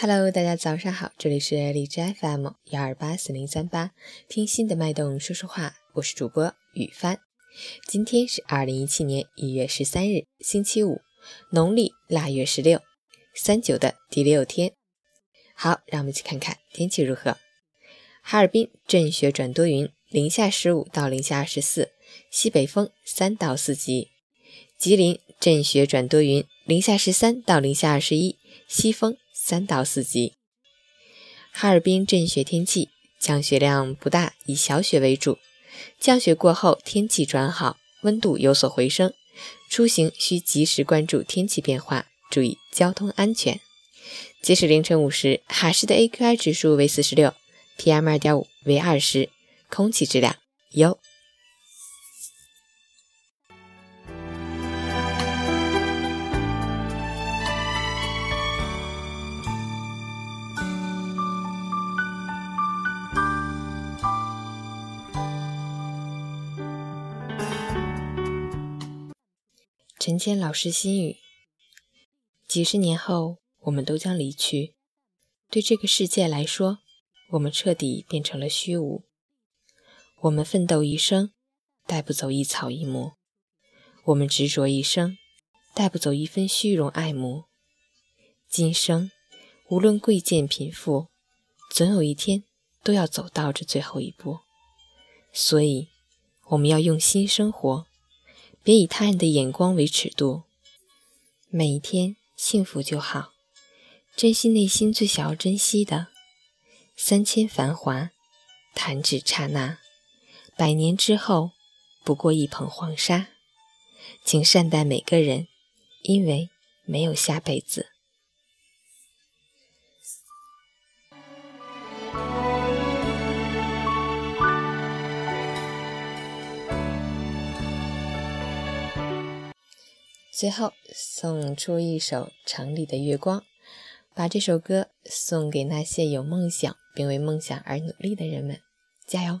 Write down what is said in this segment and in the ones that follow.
Hello，大家早上好，这里是荔枝 FM 幺二八四零三八，听心的脉动说说话，我是主播雨帆。今天是二零一七年一月十三日，星期五，农历腊月十六，三九的第六天。好，让我们一起看看天气如何。哈尔滨阵雪转多云，零下十五到零下二十四，西北风三到四级。吉林阵雪转多云，零下十三到零下二十一，西风。三到四级。哈尔滨阵雪天气，降雪量不大，以小雪为主。降雪过后，天气转好，温度有所回升。出行需及时关注天气变化，注意交通安全。截止凌晨五时，哈市的 AQI 指数为四十六，PM 二点五为二十，空气质量优。陈谦老师心语：几十年后，我们都将离去。对这个世界来说，我们彻底变成了虚无。我们奋斗一生，带不走一草一木；我们执着一生，带不走一分虚荣爱慕。今生，无论贵贱贫富，总有一天都要走到这最后一步。所以，我们要用心生活。别以他人的眼光为尺度，每一天幸福就好，珍惜内心最想要珍惜的。三千繁华，弹指刹那，百年之后，不过一捧黄沙。请善待每个人，因为没有下辈子。最后送出一首《城里的月光》，把这首歌送给那些有梦想并为梦想而努力的人们，加油！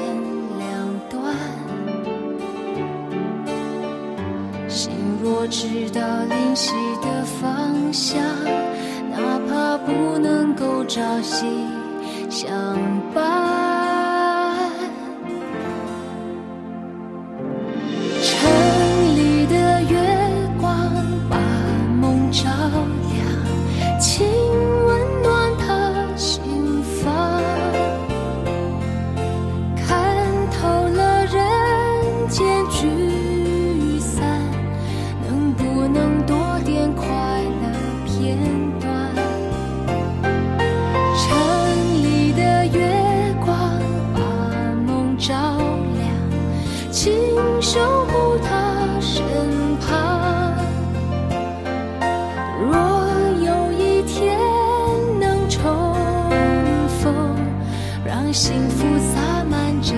我知道灵犀的方向，哪怕不能够朝夕相伴。若有一天能重逢，让幸福洒满整。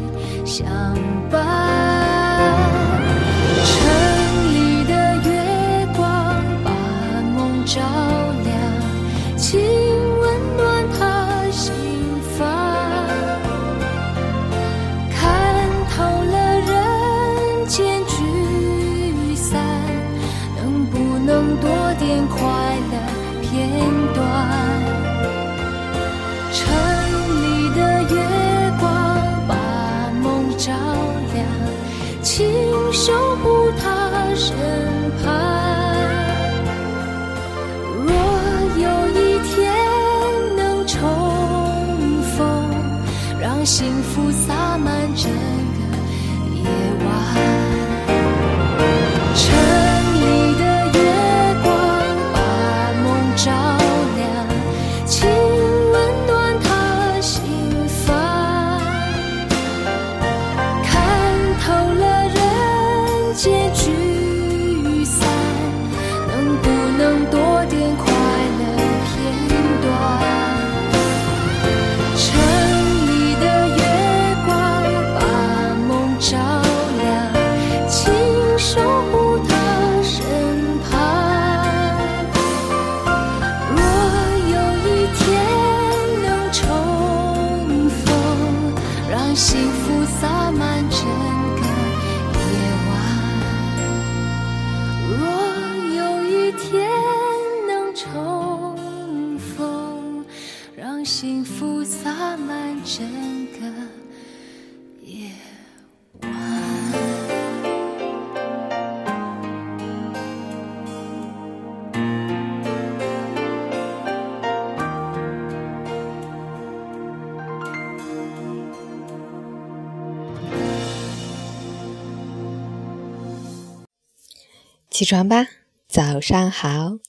相伴，幸福洒满整个夜晚。起床吧，早上好。